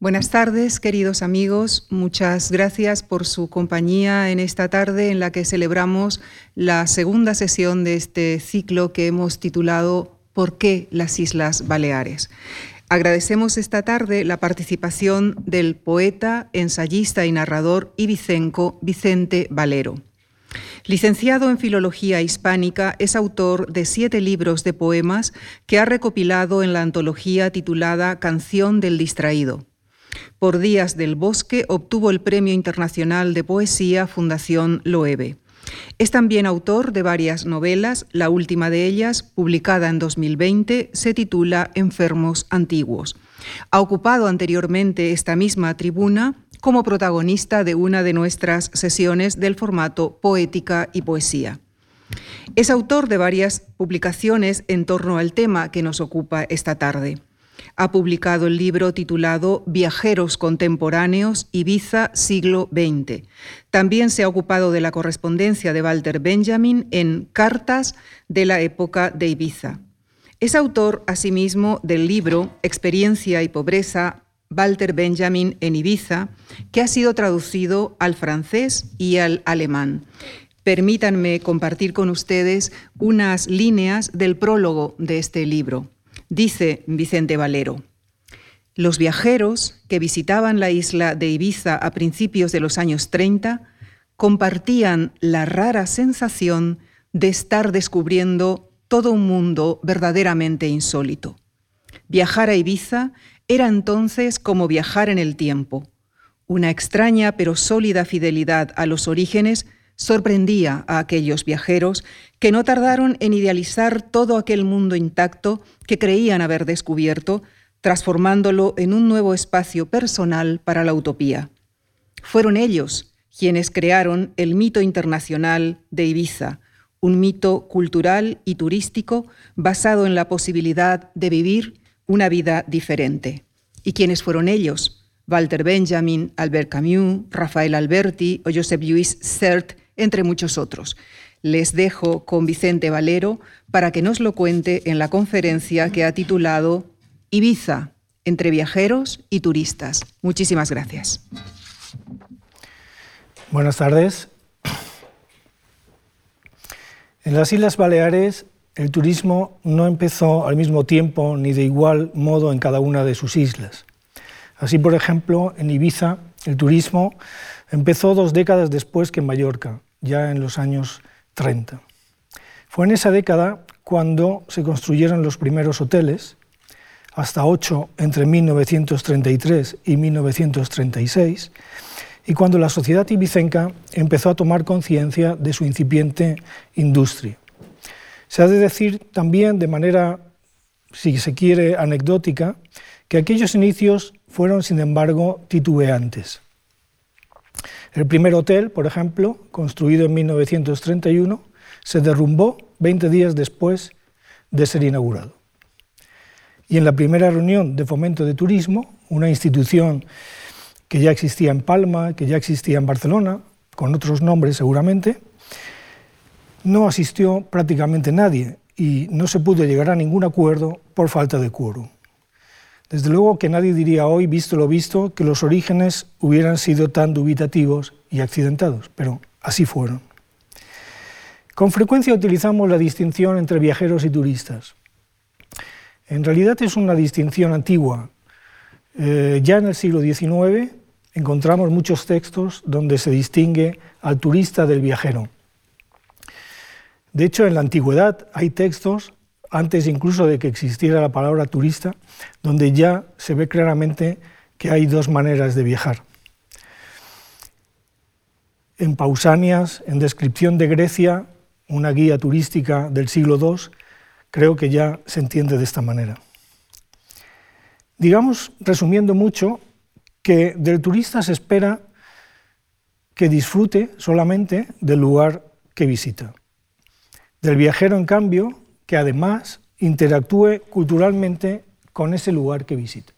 Buenas tardes, queridos amigos. Muchas gracias por su compañía en esta tarde en la que celebramos la segunda sesión de este ciclo que hemos titulado ¿Por qué las Islas Baleares? Agradecemos esta tarde la participación del poeta, ensayista y narrador ibicenco Vicente Valero. Licenciado en Filología Hispánica, es autor de siete libros de poemas que ha recopilado en la antología titulada Canción del Distraído. Por Días del Bosque obtuvo el Premio Internacional de Poesía Fundación Loewe. Es también autor de varias novelas, la última de ellas, publicada en 2020, se titula Enfermos Antiguos. Ha ocupado anteriormente esta misma tribuna como protagonista de una de nuestras sesiones del formato Poética y Poesía. Es autor de varias publicaciones en torno al tema que nos ocupa esta tarde ha publicado el libro titulado Viajeros Contemporáneos Ibiza siglo XX. También se ha ocupado de la correspondencia de Walter Benjamin en Cartas de la época de Ibiza. Es autor, asimismo, del libro Experiencia y Pobreza, Walter Benjamin en Ibiza, que ha sido traducido al francés y al alemán. Permítanme compartir con ustedes unas líneas del prólogo de este libro. Dice Vicente Valero, los viajeros que visitaban la isla de Ibiza a principios de los años 30 compartían la rara sensación de estar descubriendo todo un mundo verdaderamente insólito. Viajar a Ibiza era entonces como viajar en el tiempo. Una extraña pero sólida fidelidad a los orígenes sorprendía a aquellos viajeros que no tardaron en idealizar todo aquel mundo intacto que creían haber descubierto, transformándolo en un nuevo espacio personal para la utopía. Fueron ellos quienes crearon el mito internacional de Ibiza, un mito cultural y turístico basado en la posibilidad de vivir una vida diferente. ¿Y quiénes fueron ellos? Walter Benjamin, Albert Camus, Rafael Alberti o Joseph Louis Sert, entre muchos otros. Les dejo con Vicente Valero para que nos lo cuente en la conferencia que ha titulado Ibiza, entre viajeros y turistas. Muchísimas gracias. Buenas tardes. En las Islas Baleares el turismo no empezó al mismo tiempo ni de igual modo en cada una de sus islas. Así, por ejemplo, en Ibiza el turismo empezó dos décadas después que en Mallorca, ya en los años 30. Fue en esa década cuando se construyeron los primeros hoteles, hasta ocho entre 1933 y 1936, y cuando la sociedad ibicenca empezó a tomar conciencia de su incipiente industria. Se ha de decir también de manera, si se quiere, anecdótica, que aquellos inicios fueron, sin embargo, titubeantes. El primer hotel, por ejemplo, construido en 1931, se derrumbó 20 días después de ser inaugurado. Y en la primera reunión de fomento de turismo, una institución que ya existía en Palma, que ya existía en Barcelona, con otros nombres seguramente, no asistió prácticamente nadie y no se pudo llegar a ningún acuerdo por falta de quórum. Desde luego que nadie diría hoy, visto lo visto, que los orígenes hubieran sido tan dubitativos y accidentados, pero así fueron. Con frecuencia utilizamos la distinción entre viajeros y turistas. En realidad es una distinción antigua. Eh, ya en el siglo XIX encontramos muchos textos donde se distingue al turista del viajero. De hecho, en la antigüedad hay textos antes incluso de que existiera la palabra turista, donde ya se ve claramente que hay dos maneras de viajar. En Pausanias, en descripción de Grecia, una guía turística del siglo II, creo que ya se entiende de esta manera. Digamos, resumiendo mucho, que del turista se espera que disfrute solamente del lugar que visita. Del viajero, en cambio, que además interactúe culturalmente con ese lugar que visita.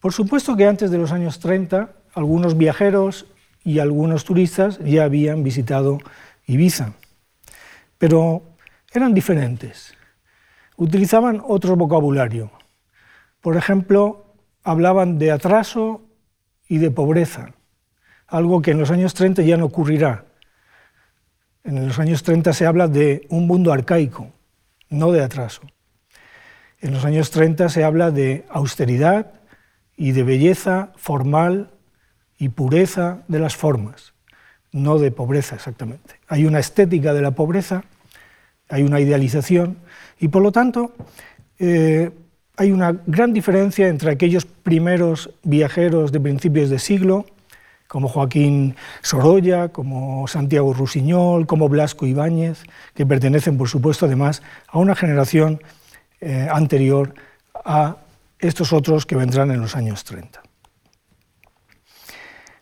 Por supuesto que antes de los años 30, algunos viajeros y algunos turistas ya habían visitado Ibiza, pero eran diferentes. Utilizaban otro vocabulario. Por ejemplo, hablaban de atraso y de pobreza, algo que en los años 30 ya no ocurrirá. En los años 30 se habla de un mundo arcaico, no de atraso. En los años 30 se habla de austeridad y de belleza formal y pureza de las formas, no de pobreza exactamente. Hay una estética de la pobreza, hay una idealización y por lo tanto eh, hay una gran diferencia entre aquellos primeros viajeros de principios de siglo, como Joaquín Sorolla, como Santiago Rusiñol, como Blasco Ibáñez, que pertenecen, por supuesto, además a una generación eh, anterior a estos otros que vendrán en los años 30.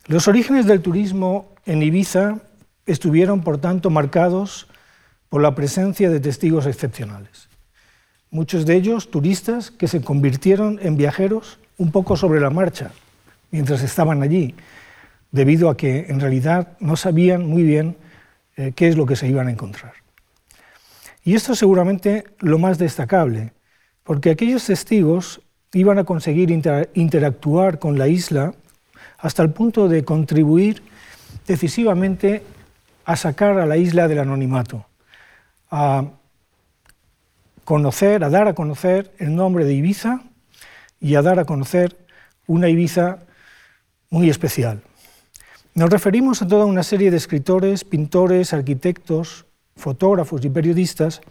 Los orígenes del turismo en Ibiza estuvieron, por tanto, marcados por la presencia de testigos excepcionales muchos de ellos turistas que se convirtieron en viajeros un poco sobre la marcha mientras estaban allí, debido a que en realidad no sabían muy bien eh, qué es lo que se iban a encontrar. Y esto es seguramente lo más destacable, porque aquellos testigos iban a conseguir interactuar con la isla hasta el punto de contribuir decisivamente a sacar a la isla del anonimato, a conocer, a dar a conocer el nombre de Ibiza y a dar a conocer una Ibiza muy especial. Nos referimos a toda una serie de escritores, pintores, arquitectos, fotógrafos y periodistas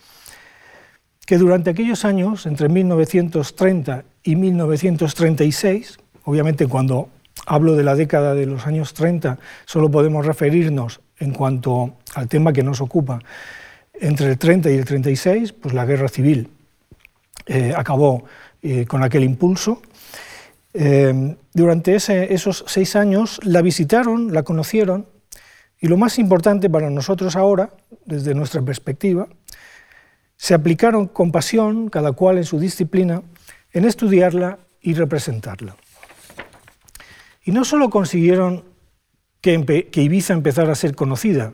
que durante aquellos años, entre 1930 y 1936, obviamente cuando hablo de la década de los años 30 solo podemos referirnos en cuanto al tema que nos ocupa, entre el 30 y el 36, pues la guerra civil eh, acabó eh, con aquel impulso. Eh, durante esos seis años la visitaron, la conocieron, y lo más importante para nosotros ahora, desde nuestra perspectiva, se aplicaron con pasión, cada cual en su disciplina, en estudiarla y representarla. Y no solo consiguieron que Ibiza empezara a ser conocida,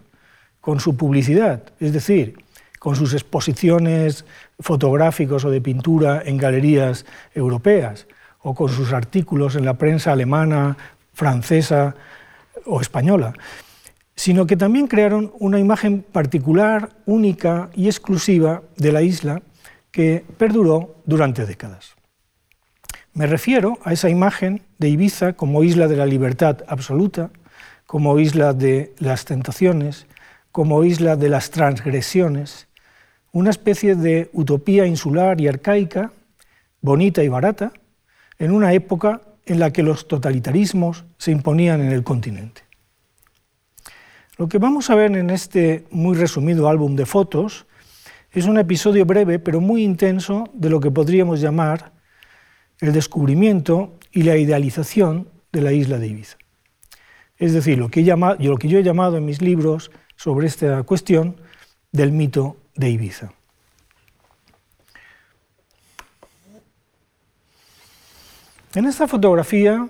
con su publicidad, es decir, con sus exposiciones fotográficos o de pintura en galerías europeas, o con sus artículos en la prensa alemana, francesa o española, sino que también crearon una imagen particular, única y exclusiva de la isla que perduró durante décadas. Me refiero a esa imagen de Ibiza como isla de la libertad absoluta, como isla de las tentaciones, como isla de las transgresiones, una especie de utopía insular y arcaica, bonita y barata, en una época en la que los totalitarismos se imponían en el continente. Lo que vamos a ver en este muy resumido álbum de fotos es un episodio breve pero muy intenso de lo que podríamos llamar el descubrimiento y la idealización de la isla de Ibiza. Es decir, lo que, yo he llamado en mis libros sobre esta cuestión del mito de Ibiza. En esta fotografía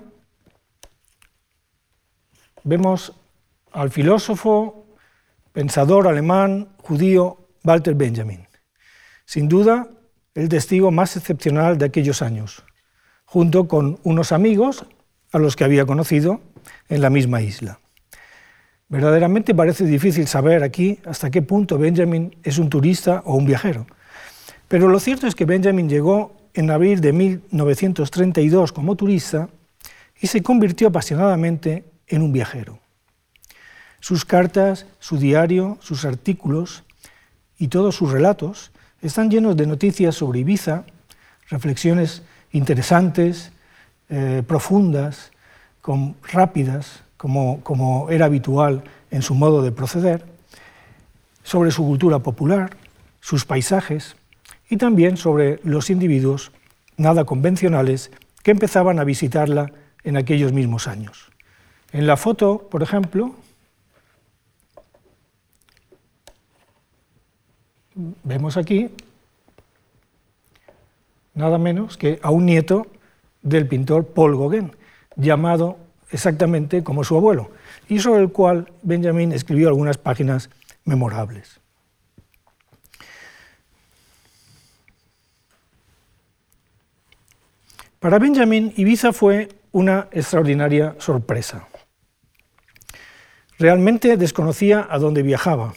vemos al filósofo, pensador alemán, judío, Walter Benjamin. Sin duda, el testigo más excepcional de aquellos años, junto con unos amigos a los que había conocido en la misma isla. Verdaderamente parece difícil saber aquí hasta qué punto Benjamin es un turista o un viajero. Pero lo cierto es que Benjamin llegó en abril de 1932 como turista y se convirtió apasionadamente en un viajero. Sus cartas, su diario, sus artículos y todos sus relatos están llenos de noticias sobre Ibiza, reflexiones interesantes, eh, profundas, rápidas, como, era habitual en su modo de proceder, sobre su cultura popular, sus paisajes y también sobre los individuos nada convencionales que empezaban a visitarla en aquellos mismos años. En la foto, por ejemplo, vemos aquí nada menos que a un nieto del pintor Paul Gauguin, llamado exactamente como su abuelo, y sobre el cual Benjamin escribió algunas páginas memorables. Para Benjamin, Ibiza fue una extraordinaria sorpresa. Realmente desconocía a dónde viajaba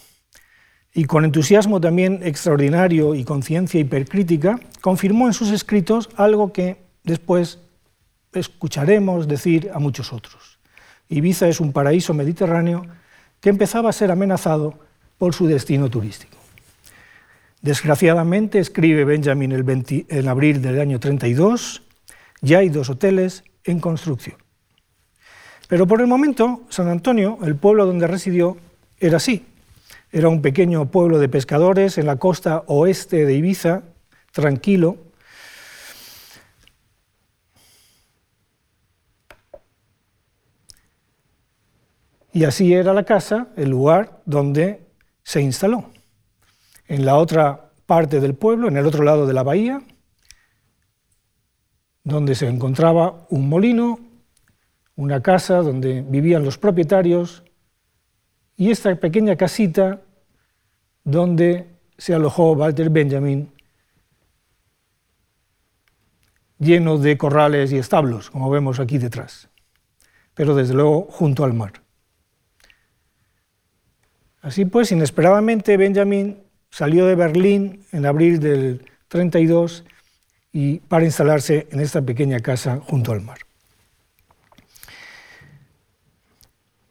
y con entusiasmo también extraordinario y conciencia hipercrítica, confirmó en sus escritos algo que después escucharemos decir a muchos otros. Ibiza es un paraíso mediterráneo que empezaba a ser amenazado por su destino turístico. Desgraciadamente, escribe Benjamin el en abril del año 32, ya hay dos hoteles en construcción. Pero por el momento, San Antonio, el pueblo donde residió, era así. Era un pequeño pueblo de pescadores en la costa oeste de Ibiza, tranquilo. Y así era la casa, el lugar donde se instaló. En la otra parte del pueblo, en el otro lado de la bahía, donde se encontraba un molino, una casa donde vivían los propietarios y esta pequeña casita donde se alojó Walter Benjamin, lleno de corrales y establos, como vemos aquí detrás, pero desde luego junto al mar. Así pues, inesperadamente Benjamin salió de Berlín en abril del 32 y para instalarse en esta pequeña casa junto al mar.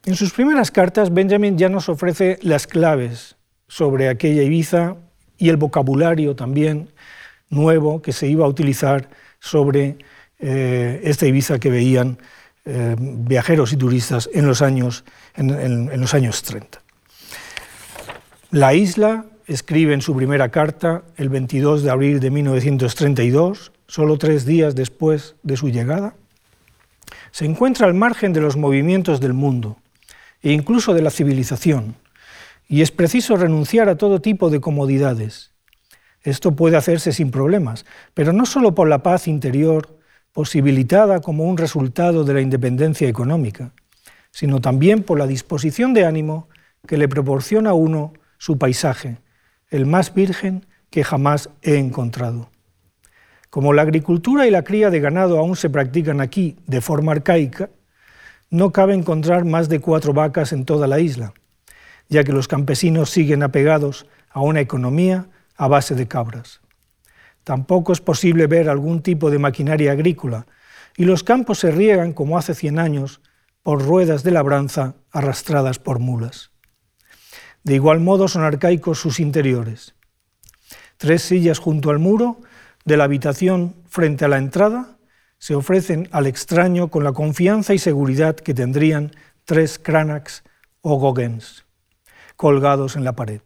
En sus primeras cartas, Benjamin ya nos ofrece las claves sobre aquella Ibiza y el vocabulario también nuevo que se iba a utilizar sobre eh, esta Ibiza que veían eh, viajeros y turistas en los años, en los años 30. La isla escribe en su primera carta el 22 de abril de 1932, solo tres días después de su llegada, se encuentra al margen de los movimientos del mundo e incluso de la civilización, y es preciso renunciar a todo tipo de comodidades. Esto puede hacerse sin problemas, pero no solo por la paz interior posibilitada como un resultado de la independencia económica, sino también por la disposición de ánimo que le proporciona a uno su paisaje, el más virgen que jamás he encontrado. Como la agricultura y la cría de ganado aún se practican aquí de forma arcaica, no cabe encontrar más de cuatro vacas en toda la isla, ya que los campesinos siguen apegados a una economía a base de cabras. Tampoco es posible ver algún tipo de maquinaria agrícola, y los campos se riegan como hace cien años por ruedas de labranza arrastradas por mulas. De igual modo son arcaicos sus interiores. Tres sillas junto al muro de la habitación frente a la entrada se ofrecen al extraño con la confianza y seguridad que tendrían tres Cranachs o Gauguins colgados en la pared.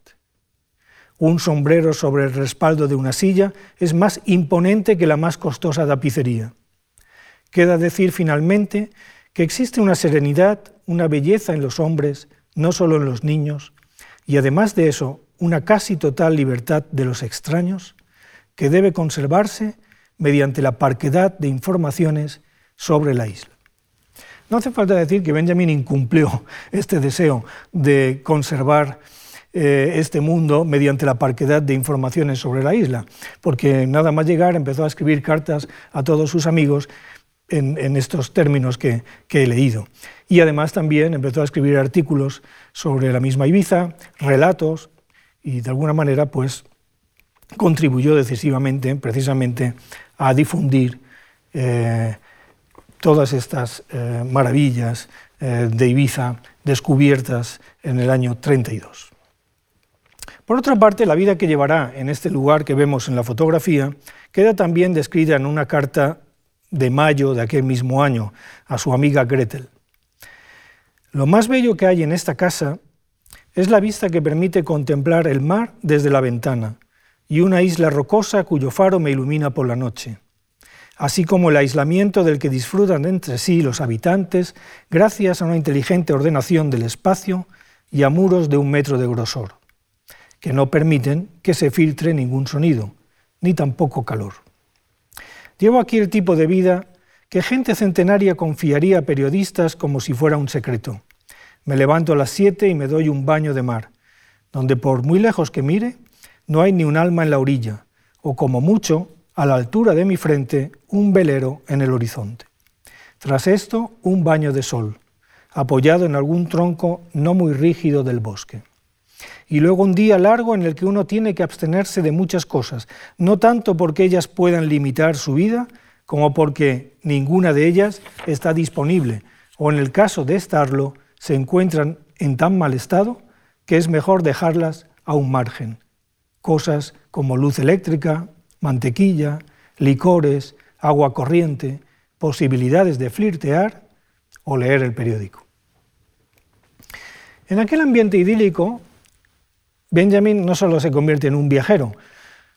Un sombrero sobre el respaldo de una silla es más imponente que la más costosa tapicería. Queda decir finalmente que existe una serenidad, una belleza en los hombres, no solo en los niños, y además de eso, una casi total libertad de los extraños que debe conservarse mediante la parquedad de informaciones sobre la isla. No hace falta decir que Benjamin incumplió este deseo de conservar eh, este mundo mediante la parquedad de informaciones sobre la isla, porque nada más llegar empezó a escribir cartas a todos sus amigos en, estos términos que, he leído. Y además también empezó a escribir artículos sobre la misma Ibiza, relatos, y de alguna manera pues contribuyó decisivamente precisamente a difundir eh, todas estas eh, maravillas eh, de Ibiza descubiertas en el año 32. Por otra parte, la vida que llevará en este lugar que vemos en la fotografía queda también descrita en una carta de mayo de aquel mismo año a su amiga Gretel. Lo más bello que hay en esta casa es la vista que permite contemplar el mar desde la ventana y una isla rocosa cuyo faro me ilumina por la noche, así como el aislamiento del que disfrutan entre sí los habitantes gracias a una inteligente ordenación del espacio y a muros de un metro de grosor, que no permiten que se filtre ningún sonido, ni tampoco calor. Llevo aquí el tipo de vida que gente centenaria confiaría a periodistas como si fuera un secreto. Me levanto a las siete y me doy un baño de mar, donde por muy lejos que mire, no hay ni un alma en la orilla, o como mucho, a la altura de mi frente un velero en el horizonte. Tras esto, un baño de sol, apoyado en algún tronco no muy rígido del bosque. Y luego un día largo en el que uno tiene que abstenerse de muchas cosas, no tanto porque ellas puedan limitar su vida, como porque ninguna de ellas está disponible, o en el caso de estarlo, se encuentran en tan mal estado que es mejor dejarlas a un margen. Cosas como luz eléctrica, mantequilla, licores, agua corriente, posibilidades de flirtear o leer el periódico. En aquel ambiente idílico, Benjamin no solo se convierte en un viajero,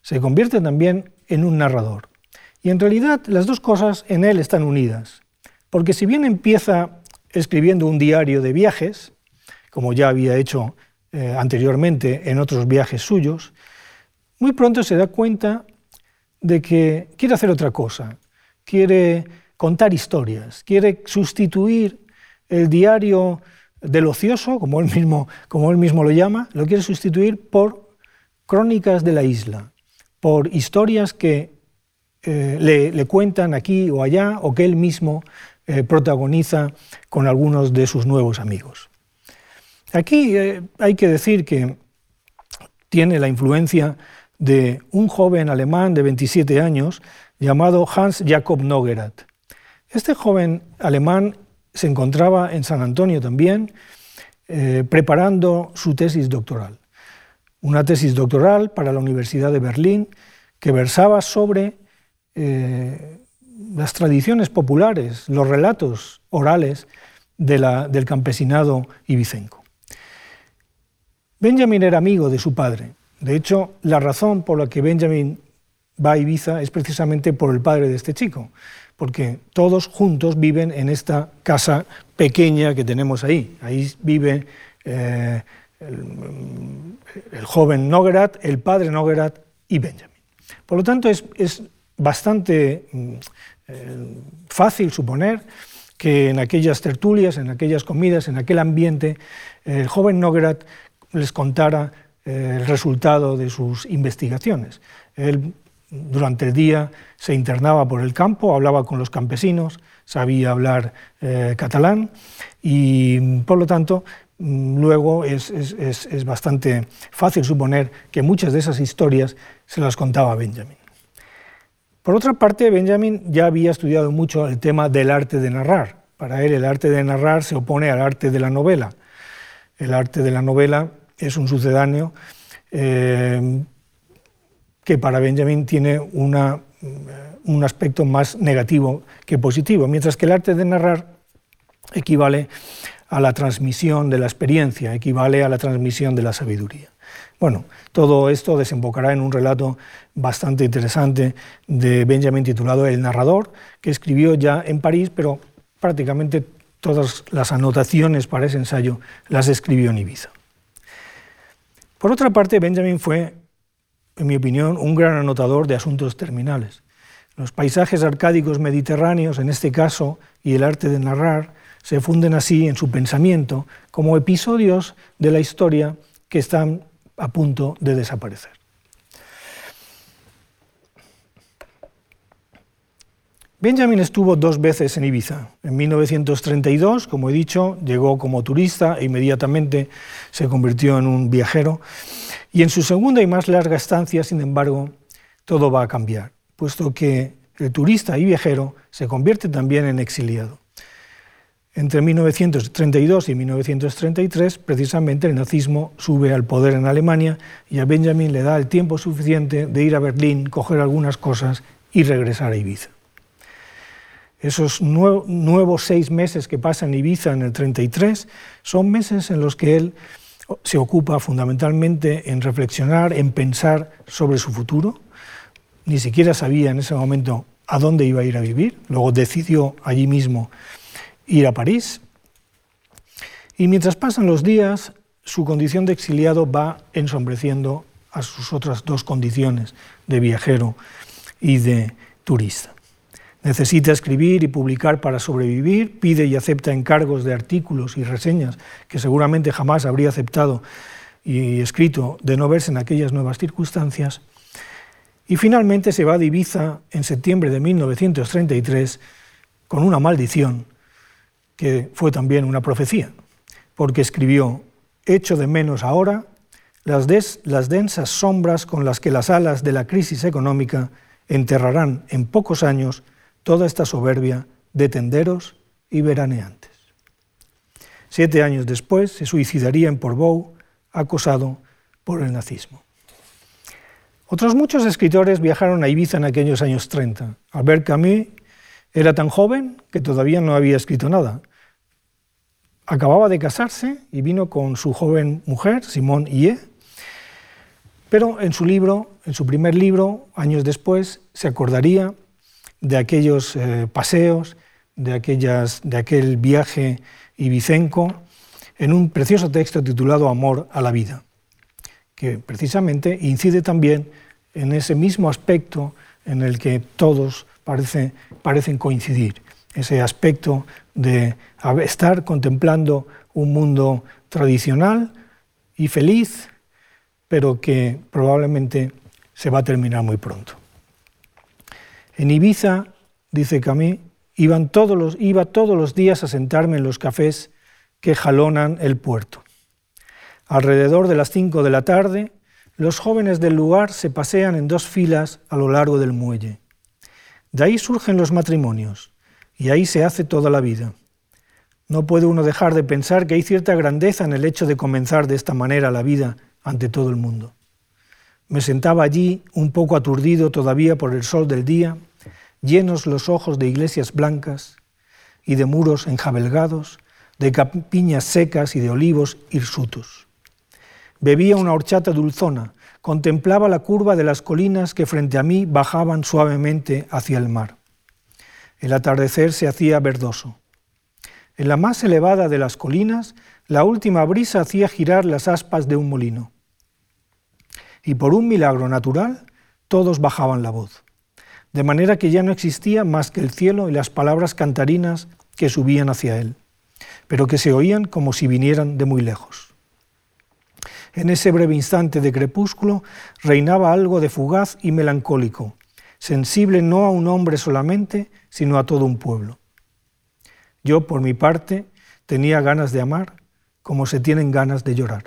se convierte también en un narrador. Y en realidad las dos cosas en él están unidas, porque si bien empieza escribiendo un diario de viajes, como ya había hecho eh, anteriormente en otros viajes suyos, muy pronto se da cuenta de que quiere hacer otra cosa, quiere contar historias, quiere sustituir el diario del ocioso, como él mismo, como él mismo lo llama, lo quiere sustituir por crónicas de la isla, por historias que eh, le, cuentan aquí o allá o que él mismo eh, protagoniza con algunos de sus nuevos amigos. Aquí eh, hay que decir que tiene la influencia de un joven alemán de 27 años llamado Hans Jakob Nogerat. Este joven alemán se encontraba en San Antonio también, eh, preparando su tesis doctoral. Una tesis doctoral para la Universidad de Berlín que versaba sobre eh, las tradiciones populares, los relatos orales del campesinado ibicenco. Benjamin era amigo de su padre de hecho, la razón por la que Benjamin va a Ibiza es precisamente por el padre de este chico, porque todos juntos viven en esta casa pequeña que tenemos ahí. Ahí vive eh, el, joven Nogerat, el padre Nogerat y Benjamin. Por lo tanto, es, bastante mm, eh, fácil suponer que en aquellas tertulias, en aquellas comidas, en aquel ambiente, el joven Nogerat les contara el resultado de sus investigaciones. Durante el día se internaba por el campo, hablaba con los campesinos, sabía hablar eh, catalán y por lo tanto mm, luego es, bastante fácil suponer que muchas de esas historias se las contaba Benjamin. Por otra parte, Benjamin ya había estudiado mucho el tema del arte de narrar. Para él el arte de narrar se opone al arte de la novela. El arte de la novela es un sucedáneo eh, que para Benjamin tiene una, un aspecto más negativo que positivo, mientras que el arte de narrar equivale a la transmisión de la experiencia, equivale a la transmisión de la sabiduría. Bueno, todo esto desembocará en un relato bastante interesante de Benjamin titulado El narrador, que escribió ya en París, pero prácticamente todas las anotaciones para ese ensayo las escribió en Ibiza. Por otra parte, Benjamin fue, en mi opinión, un gran anotador de asuntos terminales. Los paisajes arcádicos mediterráneos, en este caso, y el arte de narrar, se funden así en su pensamiento como episodios de la historia que están a punto de desaparecer. Benjamin estuvo dos veces en Ibiza. En 1932, como he dicho, llegó como turista e inmediatamente se convirtió en un viajero. Y en su segunda y más larga estancia, sin embargo, todo va a cambiar, puesto que el turista y viajero se convierte también en exiliado. Entre 1932 y 1933, precisamente, el nazismo sube al poder en Alemania y a Benjamin le da el tiempo suficiente de ir a Berlín, coger algunas cosas y regresar a Ibiza. Esos nuevos seis meses que pasa en Ibiza en el 33 son meses en los que él se ocupa fundamentalmente en reflexionar, en pensar sobre su futuro. Ni siquiera sabía en ese momento a dónde iba a ir a vivir. Luego decidió allí mismo ir a París. Y mientras pasan los días, su condición de exiliado va ensombreciendo a sus otras dos condiciones de viajero y de turista. Necesita escribir y publicar para sobrevivir, pide y acepta encargos de artículos y reseñas que seguramente jamás habría aceptado y escrito de no verse en aquellas nuevas circunstancias. y finalmente se va de Ibiza en septiembre de 1933 con una maldición que fue también una profecía, porque escribió, echo de menos ahora las, las densas sombras con las que las alas de la crisis económica enterrarán en pocos años toda esta soberbia de tenderos y veraneantes. Siete años después se suicidaría en Portbou, acosado por el nazismo. Otros muchos escritores viajaron a Ibiza en aquellos años 30. Albert Camus era tan joven que todavía no había escrito nada. Acababa de casarse y vino con su joven mujer, Simone Ie, pero en su libro, en su primer libro, años después, se acordaría de aquellos eh, paseos, de, aquellas, de aquel viaje ibicenco, en un precioso texto titulado Amor a la vida, que precisamente incide también en ese mismo aspecto en el que todos parece, parecen coincidir, ese aspecto de estar contemplando un mundo tradicional y feliz, pero que probablemente se va a terminar muy pronto. En Ibiza, dice los, iba todos los días a sentarme en los cafés que jalonan el puerto. Alrededor de las cinco de la tarde, los jóvenes del lugar se pasean en dos filas a lo largo del muelle. De ahí surgen los matrimonios y ahí se hace toda la vida. No puede uno dejar de pensar que hay cierta grandeza en el hecho de comenzar de esta manera la vida ante todo el mundo. Me sentaba allí, un poco aturdido todavía por el sol del día, llenos los ojos de iglesias blancas y de muros enjabelgados, de capiñas secas y de olivos hirsutos. Bebía una horchata dulzona, contemplaba la curva de las colinas que frente a mí bajaban suavemente hacia el mar. El atardecer se hacía verdoso. En la más elevada de las colinas, la última brisa hacía girar las aspas de un molino. Y por un milagro natural, todos bajaban la voz de manera que ya no existía más que el cielo y las palabras cantarinas que subían hacia él, pero que se oían como si vinieran de muy lejos. En ese breve instante de crepúsculo reinaba algo de fugaz y melancólico, sensible no a un hombre solamente, sino a todo un pueblo. Yo, por mi parte, tenía ganas de amar como se tienen ganas de llorar.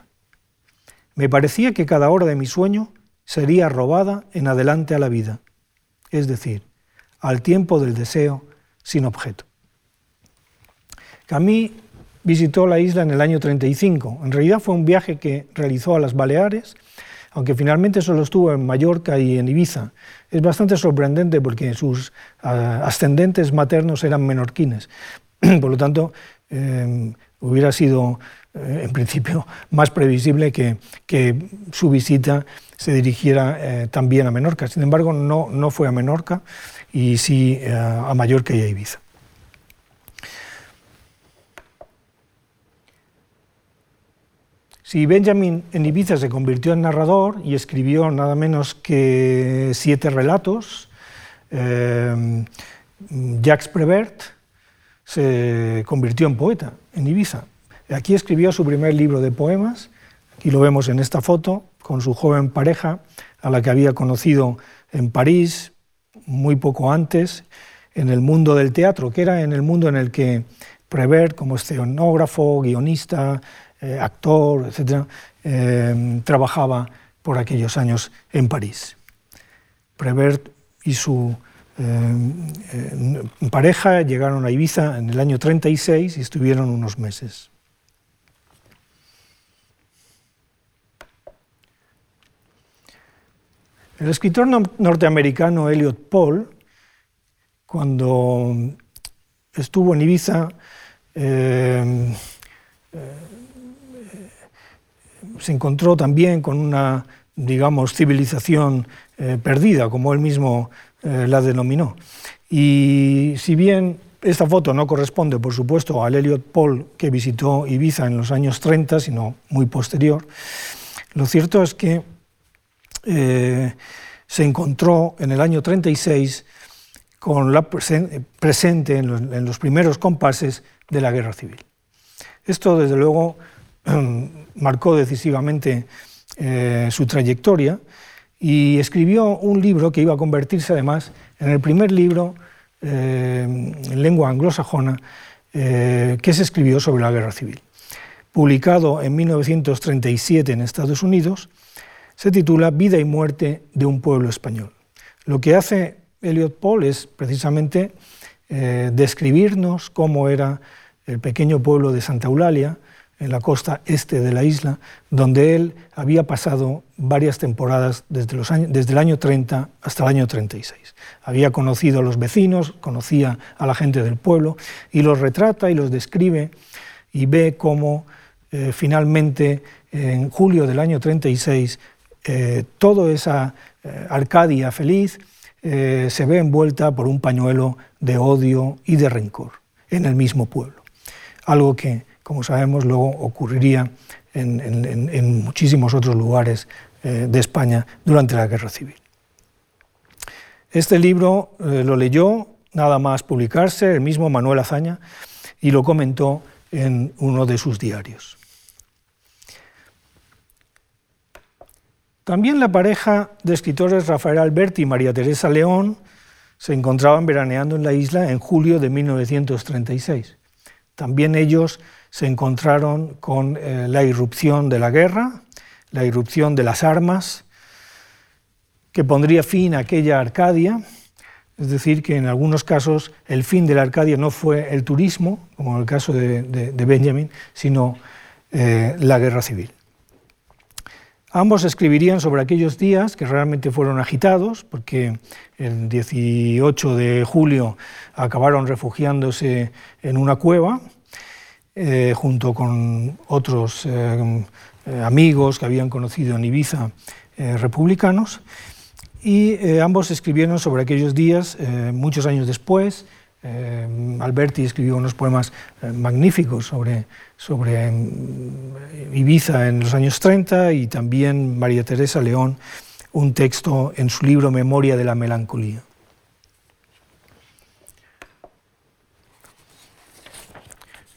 Me parecía que cada hora de mi sueño sería robada en adelante a la vida es decir, al tiempo del deseo sin objeto. Camille visitó la isla en el año 35. En realidad fue un viaje que realizó a las Baleares, aunque finalmente solo estuvo en Mallorca y en Ibiza. Es bastante sorprendente porque sus ah, ascendentes maternos eran menorquines. Por lo tanto, eh, hubiera sido en principio más previsible que, su visita se dirigiera eh, también a Menorca. Sin embargo, no, no fue a Menorca y sí eh, a Mallorca y a Ibiza. Si Benjamin en Ibiza se convirtió en narrador y escribió nada menos que siete relatos, Jacques Prévert se convirtió en poeta en Ibiza. Aquí escribió su primer libro de poemas, aquí lo vemos en esta foto, con su joven pareja, a la que había conocido en París muy poco antes, en el mundo del teatro, que era en el mundo en el que Prévert, como escenógrafo, guionista, eh, actor, etc., eh, trabajaba por aquellos años en París. Prévert y su eh, pareja llegaron a Ibiza en el año 36 y estuvieron unos meses. El escritor norteamericano Elliot Paul, cuando estuvo en Ibiza, eh, eh, se encontró también con una, digamos, civilización eh, perdida, como él mismo la denominó. Y si bien esta foto no corresponde, por supuesto, al Elliot Paul que visitó Ibiza en los años 30, sino muy posterior, lo cierto es que eh, se encontró en el año 36 con la presente en los, primeros compases de la guerra civil. Esto, desde luego, marcó decisivamente eh, su trayectoria y escribió un libro que iba a convertirse además en el primer libro eh, en lengua anglosajona eh, que se escribió sobre la guerra civil. Publicado en 1937 en Estados Unidos, se titula Vida y muerte de un pueblo español. Lo que hace Elliot Paul es precisamente eh, describirnos cómo era el pequeño pueblo de Santa Eulalia, en la costa este de la isla, donde él había pasado varias temporadas desde, el año 30 hasta el año 36. Había conocido a los vecinos, conocía a la gente del pueblo y los retrata y los describe y ve cómo eh, finalmente en julio del año 36 eh, toda esa eh, Arcadia feliz se ve envuelta por un pañuelo de odio y de rencor en el mismo pueblo. Algo que como sabemos, luego ocurriría en, muchísimos otros lugares eh, de España durante la Guerra Civil. Este libro eh, lo leyó nada más publicarse el mismo Manuel Azaña y lo comentó en uno de sus diarios. También la pareja de escritores Rafael Alberti y María Teresa León se encontraban veraneando en la isla en julio de 1936. También ellos se encontraron con eh, la irrupción de la guerra, la irrupción de las armas, que pondría fin a aquella Arcadia, es decir, que en algunos casos el fin de la Arcadia no fue el turismo, como en el caso de, Benjamin, sino eh, la guerra civil. Ambos escribirían sobre aquellos días que realmente fueron agitados, porque el 18 de julio acabaron refugiándose en una cueva, eh, junto con otros eh, eh, amigos que habían conocido en Ibiza, republicanos, y ambos escribieron sobre aquellos días muchos años después. Alberti escribió unos poemas magníficos sobre, sobre Ibiza en los años 30 y también María Teresa León un texto en su libro Memoria de la Melancolía.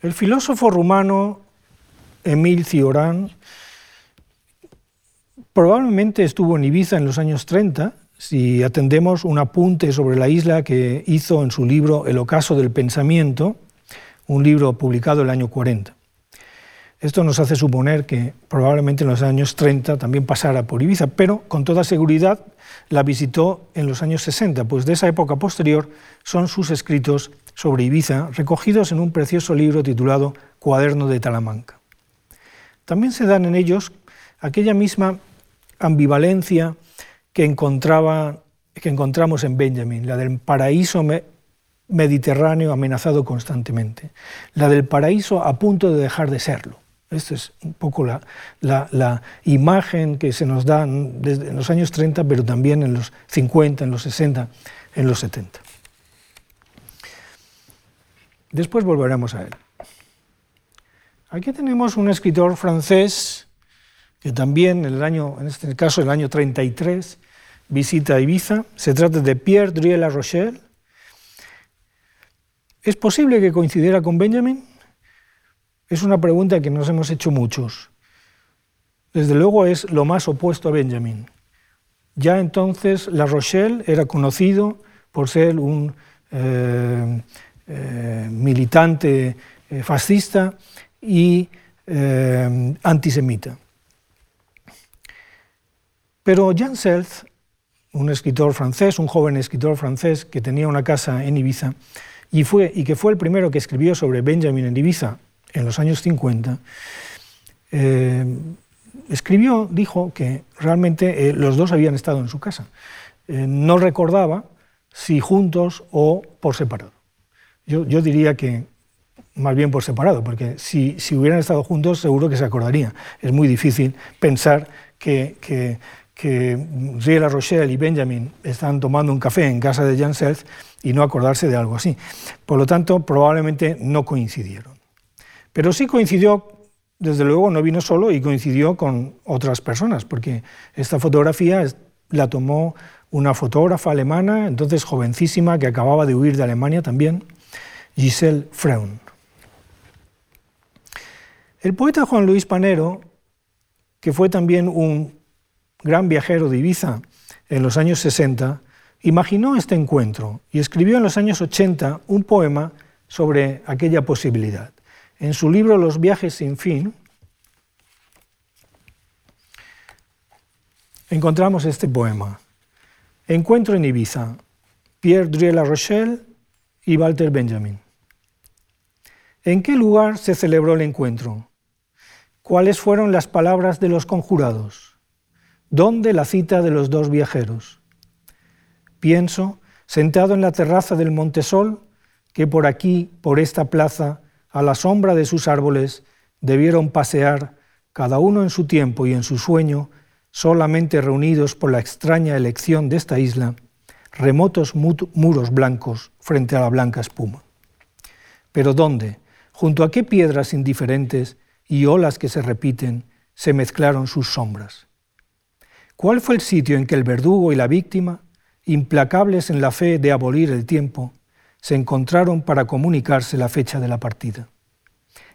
El filósofo rumano Emil Cioran probablemente estuvo en Ibiza en los años 30, si atendemos un apunte sobre la isla que hizo en su libro El ocaso del pensamiento, un libro publicado el año 40. Esto nos hace suponer que probablemente en los años 30 también pasara por Ibiza, pero con toda seguridad la visitó en los años 60, pues de esa época posterior son sus escritos sobre Ibiza, recogidos en un precioso libro titulado Cuaderno de Talamanca. También se dan en ellos aquella misma ambivalencia que, encontraba, que encontramos en Benjamin, la del paraíso mediterráneo amenazado constantemente, la del paraíso a punto de dejar de serlo. Esta es un poco la, la, imagen que se nos da desde en los años 30, pero también en los 50, en los 60, en los 70. Después volveremos a él. Aquí tenemos un escritor francés que también en el año, en este caso el año 33, visita Ibiza. Se trata de Pierre Driel La Rochelle. ¿Es posible que coincidiera con Benjamin? Es una pregunta que nos hemos hecho muchos. Desde luego es lo más opuesto a Benjamin. Ya entonces La Rochelle era conocido por ser un eh, eh, militante eh, fascista y antisemita. Pero Jan Selth, un escritor francés, un joven escritor francés que tenía una casa en Ibiza y, que fue el primero que escribió sobre Benjamin en Ibiza en los años 50, escribió, dijo que realmente los dos habían estado en su casa. no recordaba si juntos o por separado. Yo, diría que más bien por separado, porque si, hubieran estado juntos seguro que se acordaría. Es muy difícil pensar que, que, que Riela Rochelle y Benjamin están tomando un café en casa de Jan y no acordarse de algo así. Por lo tanto, probablemente no coincidieron. Pero sí coincidió, desde luego no vino solo y coincidió con otras personas, porque esta fotografía la tomó una fotógrafa alemana, entonces jovencísima, que acababa de huir de Alemania también, Giselle Freun. El poeta Juan Luis Panero, que fue también un gran viajero de Ibiza en los años 60, imaginó este encuentro y escribió en los años 80 un poema sobre aquella posibilidad. En su libro Los viajes sin fin, encontramos este poema. Encuentro en Ibiza, Pierre Driel Rochelle y Walter Benjamin. ¿En qué lugar se celebró el encuentro? ¿Cuáles fueron las palabras de los conjurados? ¿Dónde la cita de los dos viajeros? Pienso, sentado en la terraza del Montesol, que por aquí, por esta plaza, a la sombra de sus árboles, debieron pasear, cada uno en su tiempo y en su sueño, solamente reunidos por la extraña elección de esta isla, remotos muros blancos frente a la blanca espuma. Pero ¿dónde? ¿Junto a qué piedras indiferentes y olas que se repiten se mezclaron sus sombras? ¿Cuál fue el sitio en que el verdugo y la víctima implacables en la fe de abolir el tiempo, se encontraron para comunicarse la fecha de la partida,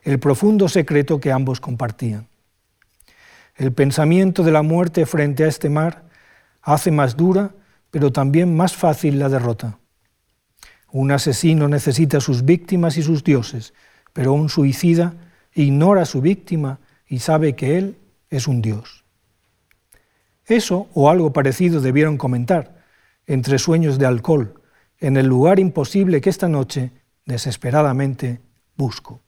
el profundo secreto que ambos compartían. El pensamiento de la muerte frente a este mar hace más dura, pero también más fácil la derrota. Un asesino necesita sus víctimas y sus dioses, pero un suicida ignora a su víctima y sabe que él es un dios. Eso o algo parecido debieron comentar, entre sueños de alcohol, en el lugar imposible que esta noche desesperadamente busco.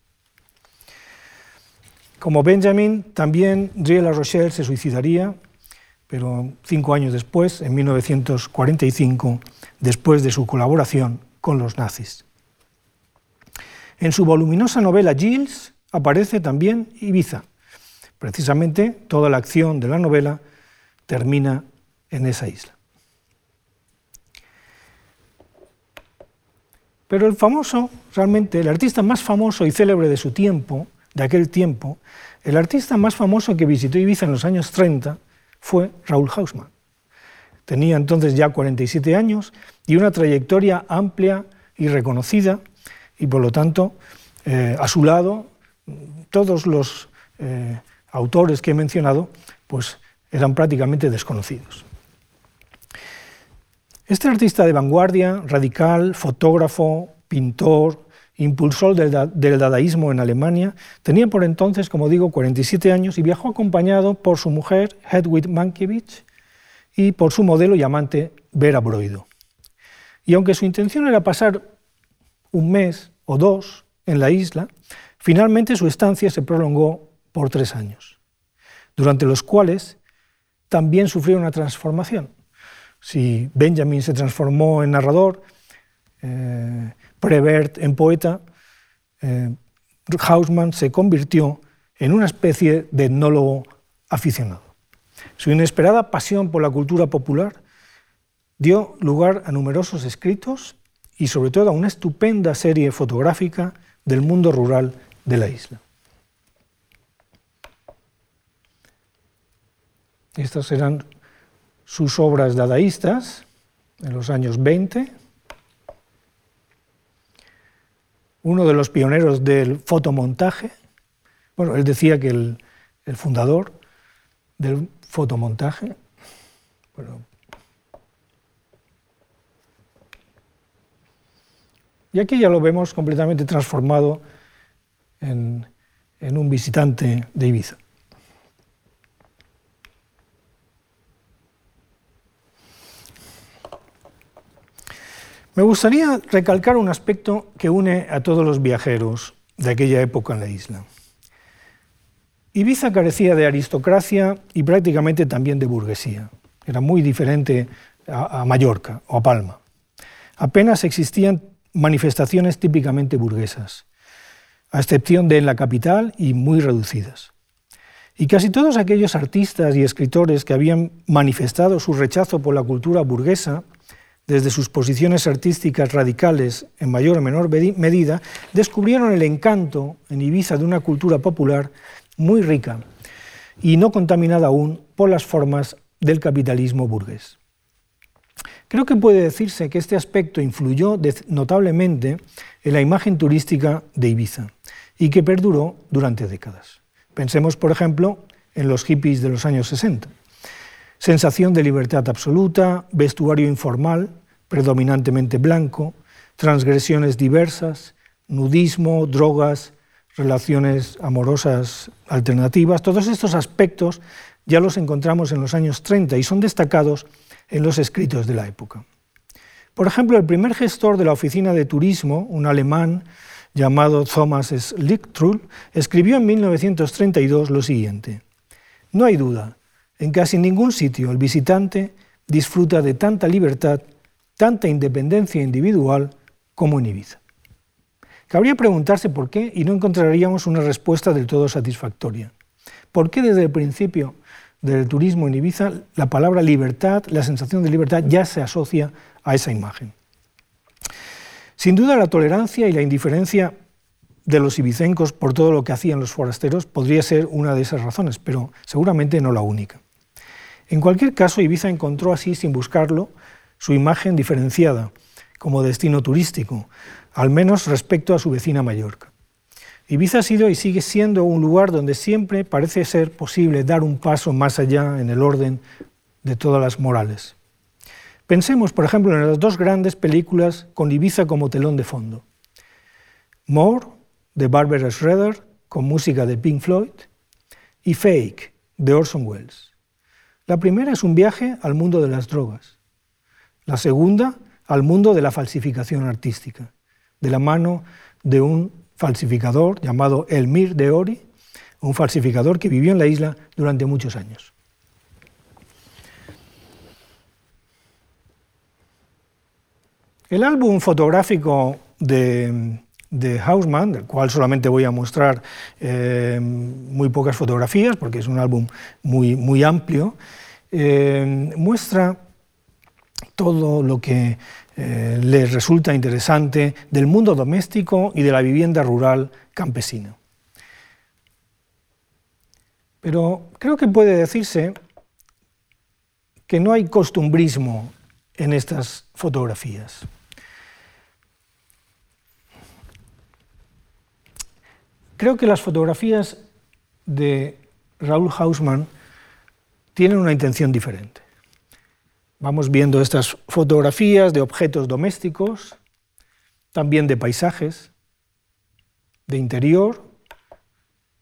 Como Benjamin, también Driel La Rochelle se suicidaría, pero cinco años después, en 1945, después de su colaboración con los nazis. En su voluminosa novela Gilles aparece también Ibiza. Precisamente toda la acción de la novela termina en esa isla. Pero el famoso, realmente, el artista más famoso y célebre de su tiempo, de aquel tiempo, el artista más famoso que visitó Ibiza en los años 30 fue Raúl Hausmann. Tenía entonces ya 47 años y una trayectoria amplia y reconocida, y por lo tanto, eh, a su lado, todos los eh, autores que he mencionado, pues eran prácticamente desconocidos. Este artista de vanguardia, radical, fotógrafo, pintor, impulsor del, dadaísmo en Alemania, tenía por entonces, como digo, 47 años y viajó acompañado por su mujer, Hedwig Mankiewicz, y por su modelo y amante, Vera Broido. Y aunque su intención era pasar un mes o dos en la isla, finalmente su estancia se prolongó por tres años, durante los cuales también sufrió una transformación si Benjamin se transformó en narrador, eh, Prevert en poeta, eh, Hausmann se convirtió en una especie de etnólogo aficionado. Su inesperada pasión por la cultura popular dio lugar a numerosos escritos y sobre todo a una estupenda serie fotográfica del mundo rural de la isla. Estas eran sus obras dadaístas en los años 20, uno de los pioneros del fotomontaje. Bueno, él decía que el, fundador del fotomontaje. y aquí ya lo vemos completamente transformado en un visitante de Ibiza. Me gustaría recalcar un aspecto que une a todos los viajeros de aquella época en la isla. Ibiza carecía de aristocracia y prácticamente también de burguesía. Era muy diferente a, Mallorca o a Palma. Apenas existían manifestaciones típicamente burguesas, a excepción de en la capital y muy reducidas. Y casi todos aquellos artistas y escritores que habían manifestado su rechazo por la cultura burguesa desde sus posiciones artísticas radicales en mayor o menor medida, descubrieron el encanto en Ibiza de una cultura popular muy rica y no contaminada aún por las formas del capitalismo burgués. Creo que puede decirse que este aspecto influyó notablemente en la imagen turística de Ibiza y que perduró durante décadas. Pensemos, por ejemplo, en los hippies de los años 60. sensación de libertad absoluta, vestuario informal, predominantemente blanco, transgresiones diversas, nudismo, drogas, relaciones amorosas alternativas. Todos estos aspectos ya los encontramos en los años 30 y son destacados en los escritos de la época. Por ejemplo, el primer gestor de la oficina de turismo, un alemán llamado Thomas Schlichtrul, escribió en 1932 lo siguiente. No hay duda, en casi ningún sitio el visitante disfruta de tanta libertad, tanta independencia individual como en Ibiza. Cabría preguntarse por qué y no encontraríamos una respuesta del todo satisfactoria. ¿Por qué desde el principio del turismo en Ibiza la palabra libertad, la sensación de libertad ya se asocia a esa imagen? Sin duda la tolerancia y la indiferencia de los ibicencos por todo lo que hacían los forasteros podría ser una de esas razones, pero seguramente no la única. En cualquier caso, Ibiza encontró así, sin buscarlo, su imagen diferenciada como destino turístico, al menos respecto a su vecina Mallorca. Ibiza ha sido y sigue siendo un lugar donde siempre parece ser posible dar un paso más allá en el orden de todas las morales. Pensemos, por ejemplo, en las dos grandes películas con Ibiza como telón de fondo. More, de Barbara Schroeder, con música de Pink Floyd, y Fake, de Orson Welles. La primera es un viaje al mundo de las drogas. La segunda, al mundo de la falsificación artística de la mano de un falsificador llamado Elmir de Ori, un falsificador que vivió en la isla durante muchos años. El álbum fotográfico de, de Hausmann, del cual solamente voy a mostrar eh, muy pocas fotografías, porque es un álbum muy, muy amplio, eh, muestra todo lo que eh, les resulta interesante del mundo doméstico y de la vivienda rural campesina. Pero creo que puede decirse que no hay costumbrismo en estas fotografías. Creo que las fotografías de Raúl Hausmann tienen una intención diferente. Vamos viendo estas fotografías de objetos domésticos, también de paisajes, de interior,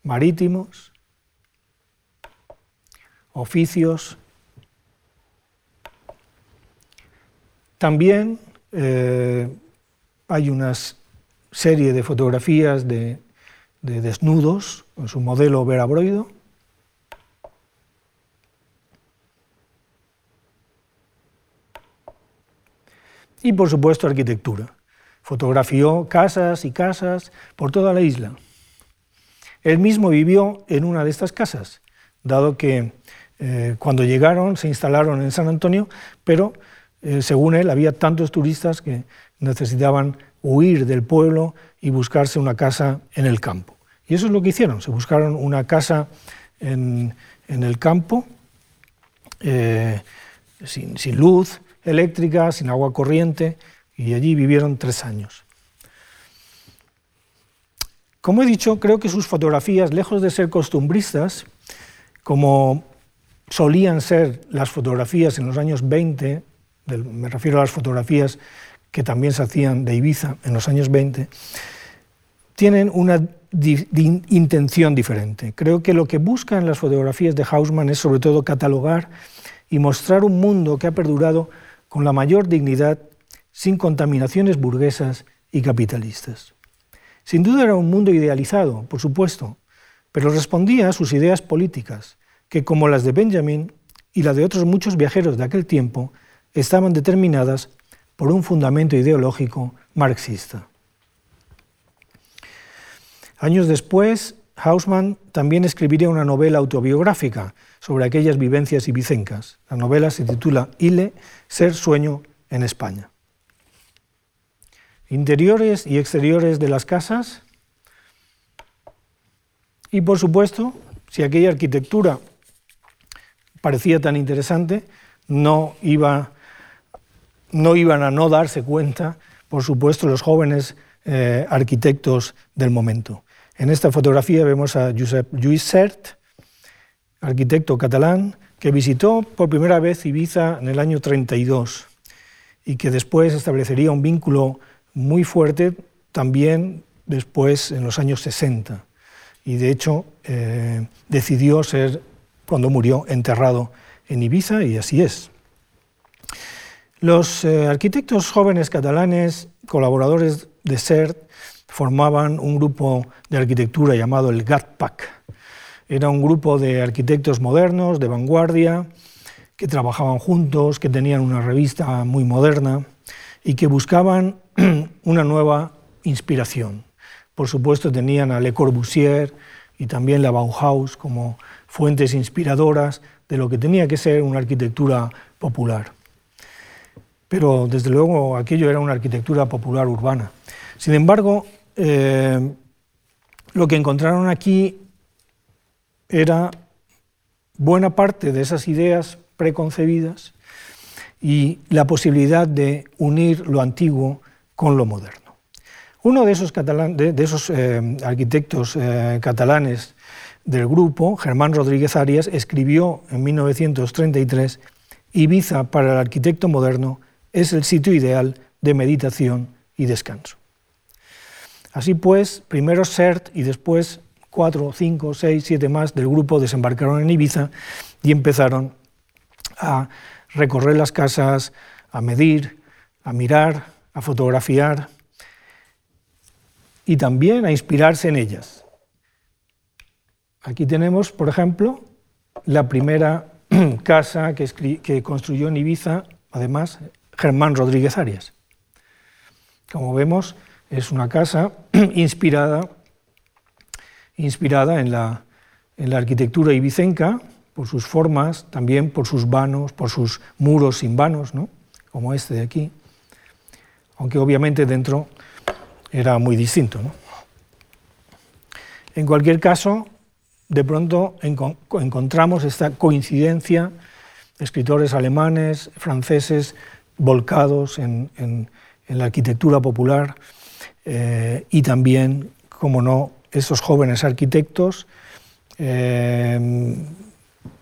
marítimos, oficios. También eh, hay una serie de fotografías de, de desnudos en su modelo Vera y por supuesto arquitectura. Fotografió casas y casas por toda la isla. Él mismo vivió en una de estas casas, dado que eh, cuando llegaron se instalaron en San Antonio, pero eh, según él había tantos turistas que necesitaban huir del pueblo y buscarse una casa en el campo. Y eso es lo que hicieron, se buscaron una casa en, el campo, eh, sin, sin luz, eléctrica, sin agua corriente, y allí vivieron tres años. Como he dicho, creo que sus fotografías, lejos de ser costumbristas, como solían ser las fotografías en los años 20, me refiero a las fotografías que también se hacían de Ibiza en los años 20, tienen una intención diferente. Creo que lo que buscan las fotografías de Hausmann es sobre todo catalogar y mostrar un mundo que ha perdurado con la mayor dignidad, sin contaminaciones burguesas y capitalistas. Sin duda era un mundo idealizado, por supuesto, pero respondía a sus ideas políticas, que como las de Benjamin y las de otros muchos viajeros de aquel tiempo, estaban determinadas por un fundamento ideológico marxista. Años después, Hausmann también escribiría una novela autobiográfica sobre aquellas vivencias ibicencas. La novela se titula Ile, Ser Sueño en España. Interiores y exteriores de las casas. Y por supuesto, si aquella arquitectura parecía tan interesante, no, iba, no iban a no darse cuenta, por supuesto, los jóvenes eh, arquitectos del momento. En esta fotografía vemos a Josep Lluís Sert, arquitecto catalán, que visitó por primera vez Ibiza en el año 32 y que después establecería un vínculo muy fuerte también después en los años 60. Y de hecho eh, decidió ser, cuando murió, enterrado en Ibiza y así es. Los eh, arquitectos jóvenes catalanes, colaboradores de CERT, formaban un grupo de arquitectura llamado el GATPAC. Era un grupo de arquitectos modernos, de vanguardia, que trabajaban juntos, que tenían una revista muy moderna y que buscaban una nueva inspiración. Por supuesto tenían a Le Corbusier y también la Bauhaus como fuentes inspiradoras de lo que tenía que ser una arquitectura popular pero desde luego aquello era una arquitectura popular urbana. Sin embargo, eh, lo que encontraron aquí era buena parte de esas ideas preconcebidas y la posibilidad de unir lo antiguo con lo moderno. Uno de esos, eh, arquitectos eh, catalanes del grupo, Germán Rodríguez Arias, escribió en 1933 Ibiza para el arquitecto moderno es el sitio ideal de meditación y descanso. Así pues, primero CERT y después cuatro, cinco, seis, siete más del grupo desembarcaron en Ibiza y empezaron a recorrer las casas, a medir, a mirar, a fotografiar y también a inspirarse en ellas. Aquí tenemos, por ejemplo, la primera casa que, construyó en Ibiza, además, Germán Rodríguez Arias. Como vemos, es una casa inspirada, inspirada en, la, arquitectura ibicenca, por sus formas, también por sus vanos, por sus muros sin vanos, ¿no? como este de aquí, aunque obviamente dentro era muy distinto. ¿no? En cualquier caso, de pronto encontramos esta coincidencia, escritores alemanes, franceses, volcados en, la arquitectura popular eh, y también, como no, esos jóvenes arquitectos eh,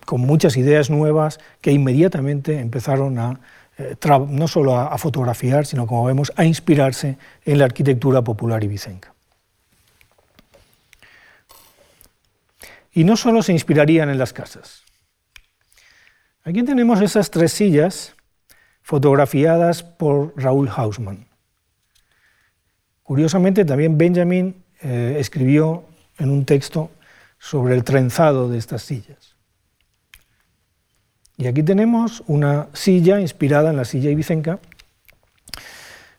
con muchas ideas nuevas que inmediatamente empezaron a eh, no solo a, fotografiar, sino como vemos, a inspirarse en la arquitectura popular ibicenca. Y no solo se inspirarían en las casas. Aquí tenemos esas tres sillas fotografiadas por Raúl Hausmann. Curiosamente, también Benjamin eh, escribió en un texto sobre el trenzado de estas sillas. Y aquí tenemos una silla inspirada en la silla ibicenca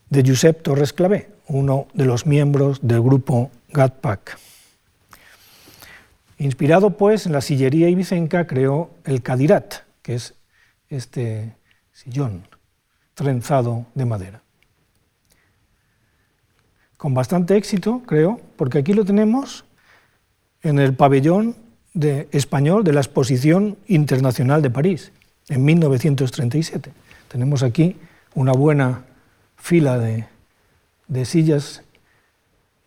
de Josep Torres Clavé, uno de los miembros del grupo GATPAC. Inspirado pues en la sillería ibicenca, creó el cadirat, que es este sillón trenzado de madera. Con bastante éxito, creo, porque aquí lo tenemos en el pabellón de español de la Exposición Internacional de París, en 1937. Tenemos aquí una buena fila de, de sillas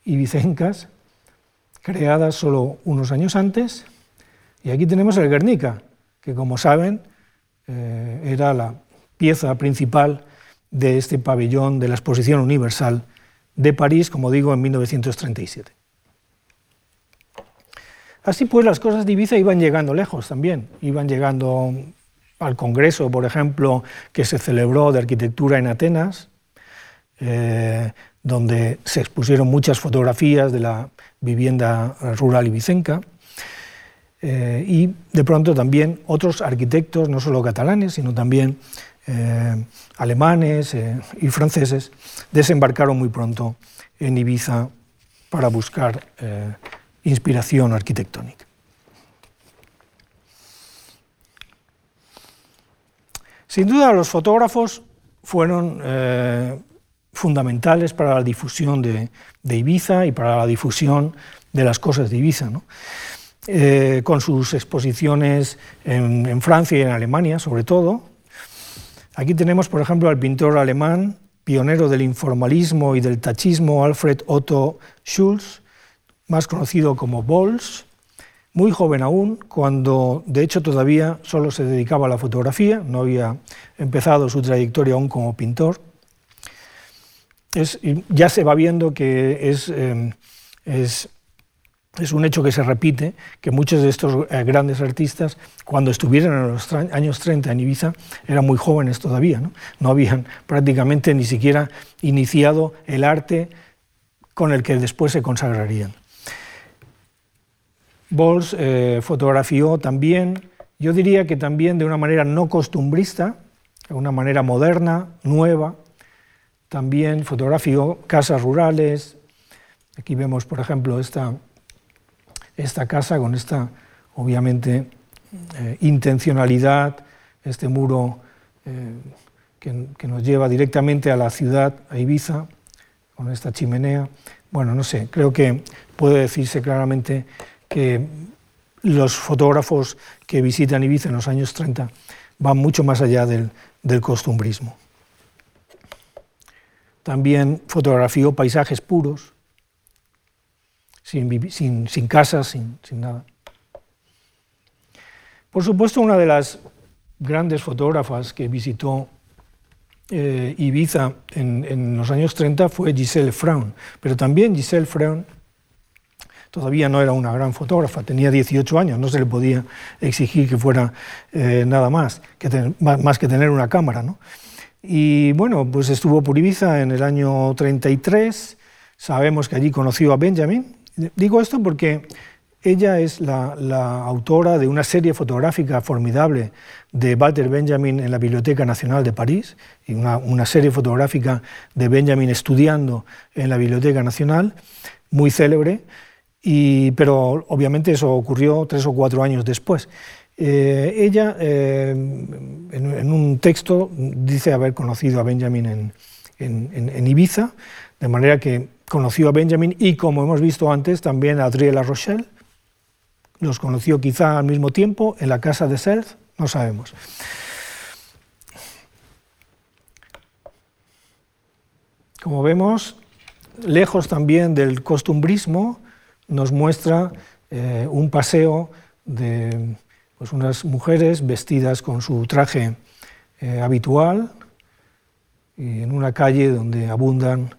ibicencas creadas solo unos años antes. Y aquí tenemos el Guernica, que como saben eh, era la pieza principal de este pabellón de la Exposición Universal de París, como digo, en 1937. Así pues, las cosas de Ibiza iban llegando lejos también, iban llegando al Congreso, por ejemplo, que se celebró de arquitectura en Atenas, eh, donde se expusieron muchas fotografías de la vivienda rural ibicenca, eh, y de pronto también otros arquitectos, no solo catalanes, sino también eh, alemanes eh, y franceses desembarcaron muy pronto en Ibiza para buscar eh, inspiración arquitectónica. Sin duda los fotógrafos fueron fundamentales para la difusión de, Ibiza y para la difusión de las cosas de Ibiza. con sus exposiciones en, Francia y en Alemania, sobre todo, Aquí tenemos, por ejemplo, al pintor alemán, pionero del informalismo y del tachismo, Alfred Otto Schulz, más conocido como Bols, muy joven aún, cuando de hecho todavía solo se dedicaba a la fotografía, no había empezado su trayectoria aún como pintor. ya se va viendo que es, es, es, un hecho que se repite, que muchos de estos eh, grandes artistas, cuando estuvieron en los años 30 en Ibiza, eran muy jóvenes todavía, ¿no? habían prácticamente ni siquiera iniciado el arte con el que después se consagrarían. Bols eh, fotografió también, yo diría que también de una manera no costumbrista, de una manera moderna, nueva, también fotografió casas rurales. Aquí vemos, por ejemplo, esta, esta casa con esta, obviamente, eh, intencionalidad, este muro eh, que, que, nos lleva directamente a la ciudad, a Ibiza, con esta chimenea. Bueno, no sé, creo que puede decirse claramente que los fotógrafos que visitan Ibiza en los años 30 van mucho más allá del, costumbrismo. También fotografió paisajes puros, sin, casas, sin, nada. Por supuesto, una de las grandes fotógrafas que visitó eh, Ibiza en, en, los años 30 fue Giselle Fraun, pero también Giselle Fraun todavía no era una gran fotógrafa, tenía 18 años, no se le podía exigir que fuera eh, nada más que, más que tener una cámara. ¿no? Y bueno, pues estuvo por Ibiza en el año 33, sabemos que allí conoció a Benjamin. Digo esto porque ella es la, autora de una serie fotográfica formidable de Walter Benjamin en la Biblioteca Nacional de París, y una, serie fotográfica de Benjamin estudiando en la Biblioteca Nacional, muy célebre pero obviamente eso ocurrió tres o cuatro años después. Eh, ella, eh, en, un texto, dice haber conocido a Benjamin en, Ibiza, de manera que conoció a Benjamin y, como hemos visto antes, también a Adriel La Rochelle. Los conoció quizá al mismo tiempo en la casa de Self, no sabemos. Como vemos, lejos también del costumbrismo, nos muestra eh, un paseo de pues, unas mujeres vestidas con su traje eh, habitual y en una calle donde abundan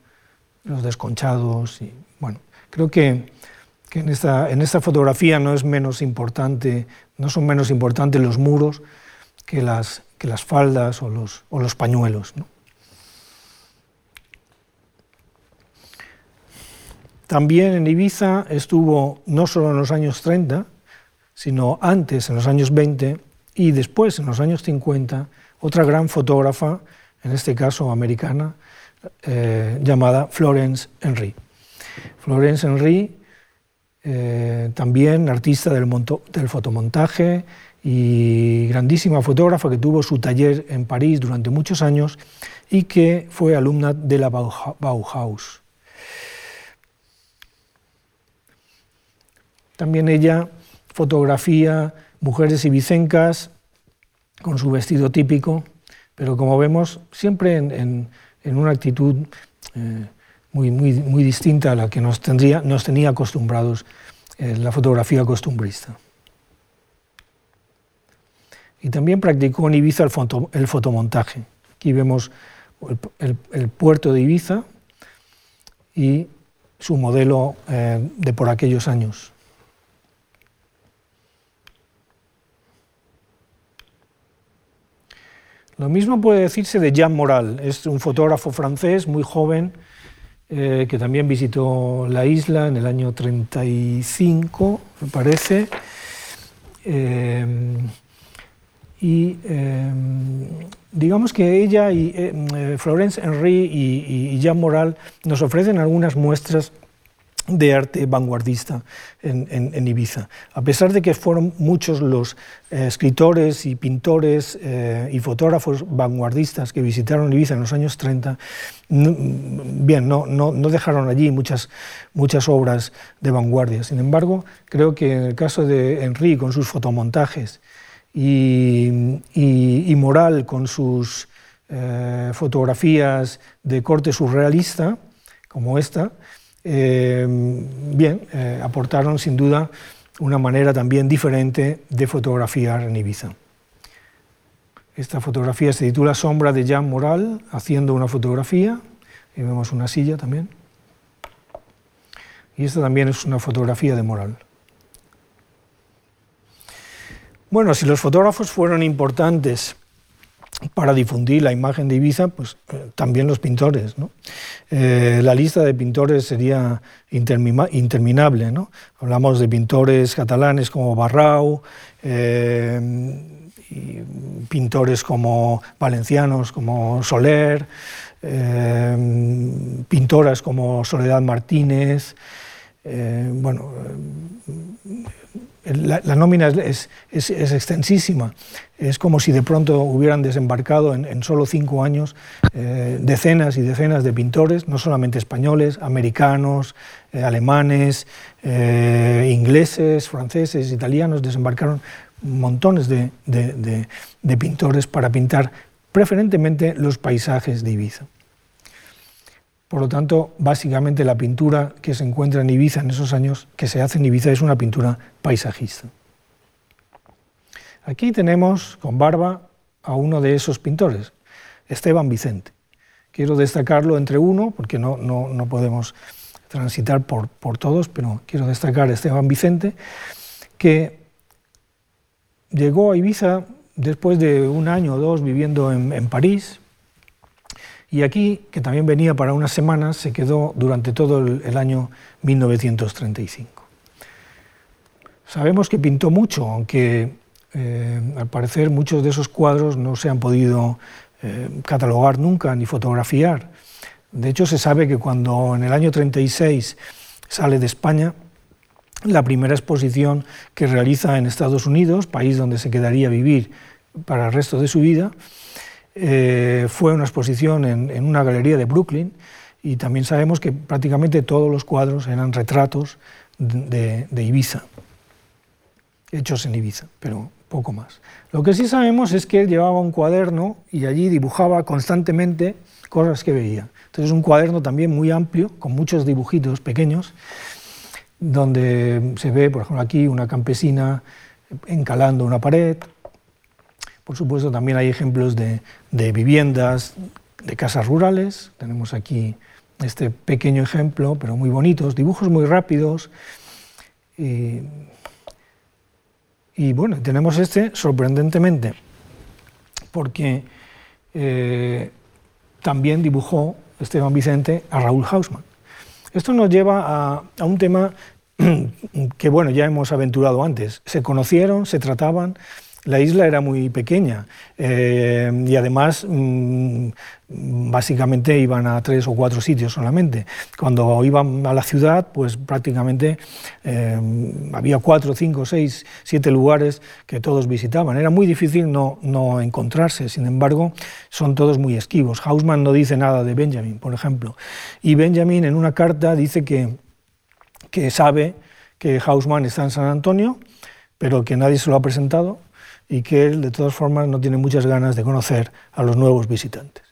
los desconchados. Y, bueno, creo que, en, esta, en, esta, fotografía no, es menos importante, no son menos importantes los muros que las, que las faldas o los, o los pañuelos. También en Ibiza estuvo no solo en los años 30, sino antes, en los años 20, y después, en los años 50, otra gran fotógrafa, en este caso americana, eh, llamada Florence Henry. Florence Henry, eh, también artista del, del, fotomontaje y grandísima fotógrafa que tuvo su taller en París durante muchos años y que fue alumna de la Bauhaus. También ella fotografía mujeres ibicencas con su vestido típico, pero como vemos, siempre en, una actitud eh, muy, muy, muy, distinta a la que nos, tendría, nos tenía acostumbrados en la fotografía costumbrista. Y también practicó en Ibiza el, fotomontaje. Aquí vemos el, puerto de Ibiza y su modelo eh, de por aquellos años. Lo mismo puede decirse de Jean Moral, es un fotógrafo francés muy joven eh, que también visitó la isla en el año 35, me parece. Eh, y eh, digamos que ella y Florence Henry y Jean Moral nos ofrecen algunas muestras de arte vanguardista en, Ibiza. A pesar de que fueron muchos los eh, escritores y pintores eh, y fotógrafos vanguardistas que visitaron Ibiza en los años 30, bien, no, no, dejaron allí muchas, muchas obras de vanguardia. Sin embargo, creo que en el caso de Henry con sus fotomontajes y, y, Moral con sus eh, fotografías de corte surrealista, como esta, eh, bien, eh, aportaron sin duda una manera también diferente de fotografiar en Ibiza. Esta fotografía se titula Sombra de Jean Moral, haciendo una fotografía, y vemos una silla también. Y esta también es una fotografía de Moral. Bueno, si los fotógrafos fueron importantes para difundir la imagen de Ibiza, pues eh, también los pintores. Eh, la lista de pintores sería interminable. Hablamos de pintores catalanes como Barrau, eh, pintores como valencianos como Soler, pintoras como Soledad Martínez. bueno, la, nómina es, extensísima. Es como si de pronto hubieran desembarcado en, solo cinco años eh, decenas y decenas de pintores, no solamente españoles, americanos, eh, alemanes, eh, ingleses, franceses, italianos, desembarcaron montones de, de pintores para pintar preferentemente los paisajes de Ibiza. Por lo tanto, básicamente la pintura que se encuentra en Ibiza en esos años, que se hace en Ibiza, es una pintura paisajista. Aquí tenemos con barba a uno de esos pintores, Esteban Vicente. Quiero destacarlo entre uno, porque no, no, podemos transitar por, por, todos, pero quiero destacar a Esteban Vicente, que llegó a Ibiza después de un año o dos viviendo en, en París, y aquí, que también venía para unas semanas, se quedó durante todo el, año 1935. Sabemos que pintó mucho, aunque eh, al parecer muchos de esos cuadros no se han podido eh, catalogar nunca ni fotografiar. De hecho, se sabe que cuando en el año 36 sale de España, la primera exposición que realiza en Estados Unidos, país donde se quedaría a vivir para el resto de su vida, eh, fue una exposición en, una galería de Brooklyn y también sabemos que prácticamente todos los cuadros eran retratos de, Ibiza, hechos en Ibiza, pero poco más. Lo que sí sabemos es que él llevaba un cuaderno y allí dibujaba constantemente cosas que veía. Entonces es un cuaderno también muy amplio, con muchos dibujitos pequeños, donde se ve, por ejemplo, aquí una campesina encalando una pared, por supuesto, también hay ejemplos de, viviendas, de casas rurales. Tenemos aquí este pequeño ejemplo, pero muy bonitos, dibujos muy rápidos. Y, bueno, tenemos este sorprendentemente, porque eh, también dibujó Esteban Vicente a Raúl Hausmann. Esto nos lleva a, a un tema que bueno, ya hemos aventurado antes. Se conocieron, se trataban, la isla era muy pequeña eh, y además mm, básicamente iban a tres o cuatro sitios solamente. Cuando iban a la ciudad, pues prácticamente eh, había cuatro, cinco, seis, siete lugares que todos visitaban. Era muy difícil no, no encontrarse, sin embargo, son todos muy esquivos. Hausmann no dice nada de Benjamin, por ejemplo, y Benjamin en una carta dice que, que sabe que Hausmann está en San Antonio, pero que nadie se lo ha presentado y que él, de todas formas, no tiene muchas ganas de conocer a los nuevos visitantes.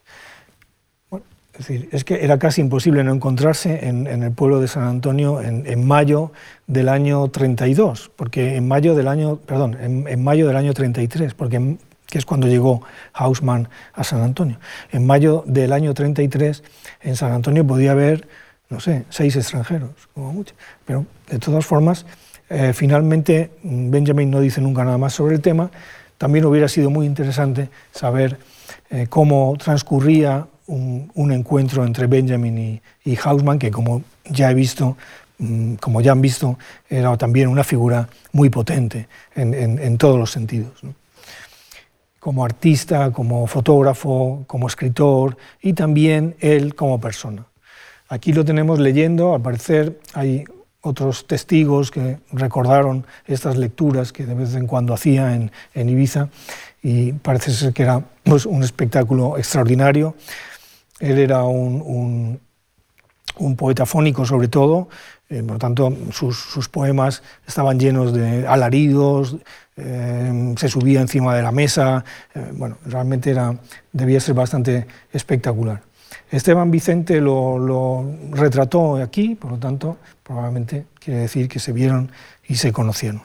es decir, es que era casi imposible no encontrarse en, el pueblo de San Antonio en, mayo del año 32, porque en mayo del año, perdón, en, mayo del año 33, porque que es cuando llegó Hausmann a San Antonio. En mayo del año 33 en San Antonio podía haber, no sé, seis extranjeros, como mucho. Pero de todas formas, eh, finalmente, Benjamin no dice nunca nada más sobre el tema. También hubiera sido muy interesante saber eh, cómo transcurría un, encuentro entre Benjamin y, Hausmann, que como ya he visto, mm, como ya han visto, era también una figura muy potente en, todos los sentidos. Como artista, como fotógrafo, como escritor y también él como persona. Aquí lo tenemos leyendo, al parecer hay otros testigos que recordaron estas lecturas que de vez en cuando hacía en, Ibiza y parece ser que era pues, un espectáculo extraordinario. Él era un, poeta fónico sobre todo, eh, por lo tanto sus, poemas estaban llenos de alaridos, eh, se subía encima de la mesa, eh, bueno, realmente era, debía ser bastante espectacular. Esteban Vicente lo, retrató aquí, por lo tanto, probablemente quiere decir que se vieron y se conocieron.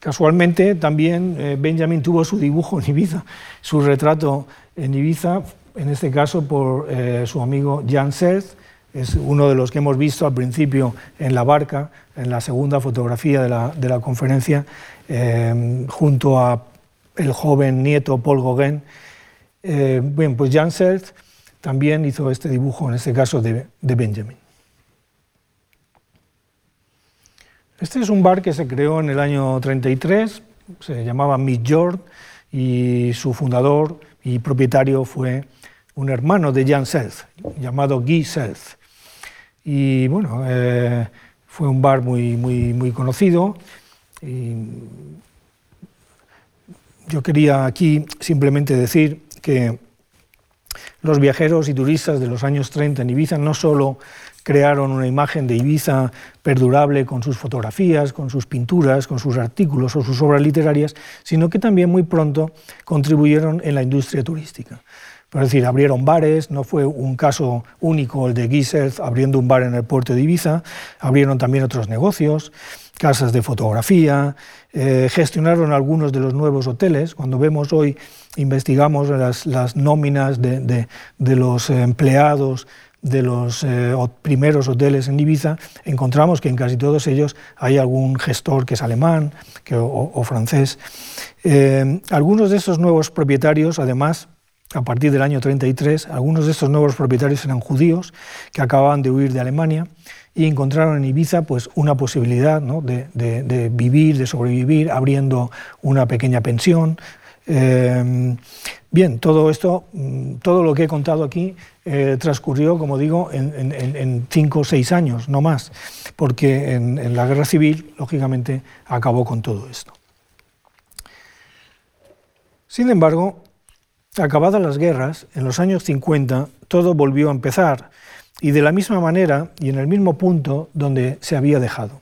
Casualmente también eh, Benjamin tuvo su dibujo en Ibiza, su retrato en Ibiza, en este caso por eh, su amigo Jan Seth, es uno de los que hemos visto al principio en la barca, en la segunda fotografía de la, conferencia, eh, junto a el joven nieto Paul Gauguin. bien, pues Jan Seth también hizo este dibujo, en este caso de Benjamin. Este es un bar que se creó en el año 33, se llamaba Midjord y su fundador y propietario fue un hermano de Jan Selth, llamado Guy Selth. Y bueno, eh, fue un bar muy, muy, muy conocido. Yo quería aquí simplemente decir que los viajeros y turistas de los años 30 en Ibiza no solo crearon una imagen de Ibiza perdurable con sus fotografías, con sus pinturas, con sus artículos o sus obras literarias, sino que también muy pronto contribuyeron en la industria turística. Es decir, abrieron bares, no fue un caso único el de Gisert abriendo un bar en el puerto de Ibiza, abrieron también otros negocios, casas de fotografía, eh, gestionaron algunos de los nuevos hoteles. Cuando vemos hoy, investigamos las, nóminas de los empleados de los eh, primeros hoteles en Ibiza, encontramos que en casi todos ellos hay algún gestor que es alemán o, francés. Eh, algunos de estos nuevos propietarios, además, a partir del año 33, algunos de estos nuevos propietarios eran judíos que acababan de huir de Alemania y encontraron en Ibiza pues, una posibilidad de, vivir, de sobrevivir, abriendo una pequeña pensión. Eh, bien, todo esto, mm, todo lo que he contado aquí eh, transcurrió, como digo, en, cinco o seis años, no más, porque en, la guerra civil, lógicamente, acabó con todo esto. Sin embargo, acabadas las guerras, en los años 50, todo volvió a empezar, y de la misma manera y en el mismo punto donde se había dejado.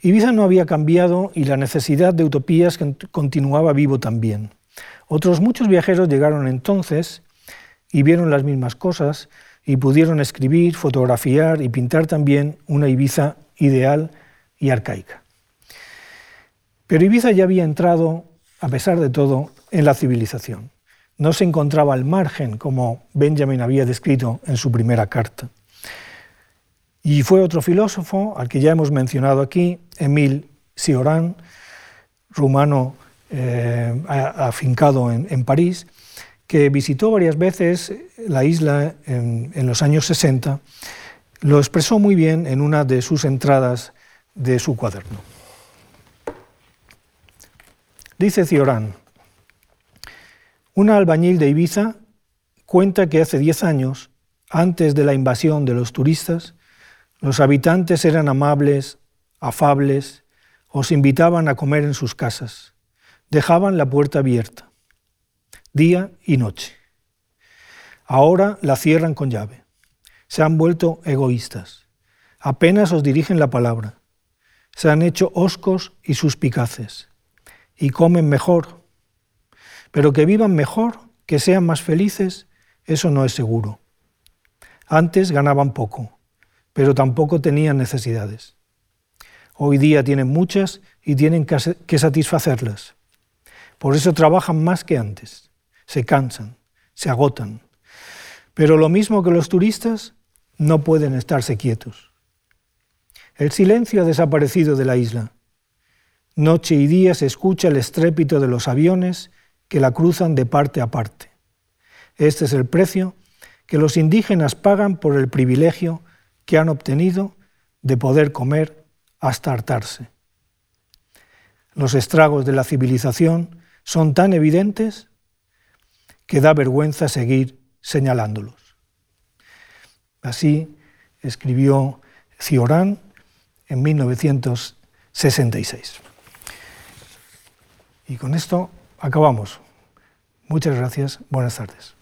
Ibiza no había cambiado y la necesidad de utopías continuaba vivo también. Otros muchos viajeros llegaron entonces y vieron las mismas cosas y pudieron escribir, fotografiar y pintar también una Ibiza ideal y arcaica. Pero Ibiza ya había entrado, a pesar de todo, en la civilización. No se encontraba al margen, como Benjamin había descrito en su primera carta. Y fue otro filósofo, al que ya hemos mencionado aquí, Emile Cioran, rumano eh, afincado en París, que visitó varias veces la isla en, los años 60, lo expresó muy bien en una de sus entradas de su cuaderno. Dice Ciorán, una albañil de Ibiza cuenta que hace 10 años, antes de la invasión de los turistas, los habitantes eran amables, afables, os invitaban a comer en sus casas, dejaban la puerta abierta día y noche. Ahora la cierran con llave. Se han vuelto egoístas. Apenas os dirigen la palabra. Se han hecho oscos y suspicaces. Y comen mejor. Pero que vivan mejor, que sean más felices, eso no es seguro. Antes ganaban poco, pero tampoco tenían necesidades. Hoy día tienen muchas y tienen que satisfacerlas. Por eso trabajan más que antes se cansan, se agotan. Pero lo mismo que los turistas, no pueden estarse quietos. El silencio ha desaparecido de la isla. Noche y día se escucha el estrépito de los aviones que la cruzan de parte a parte. Este es el precio que los indígenas pagan por el privilegio que han obtenido de poder comer hasta hartarse. Los estragos de la civilización son tan evidentes que da vergüenza seguir señalándolos. Así escribió Ciorán en 1966. Y con esto acabamos. Muchas gracias. Buenas tardes.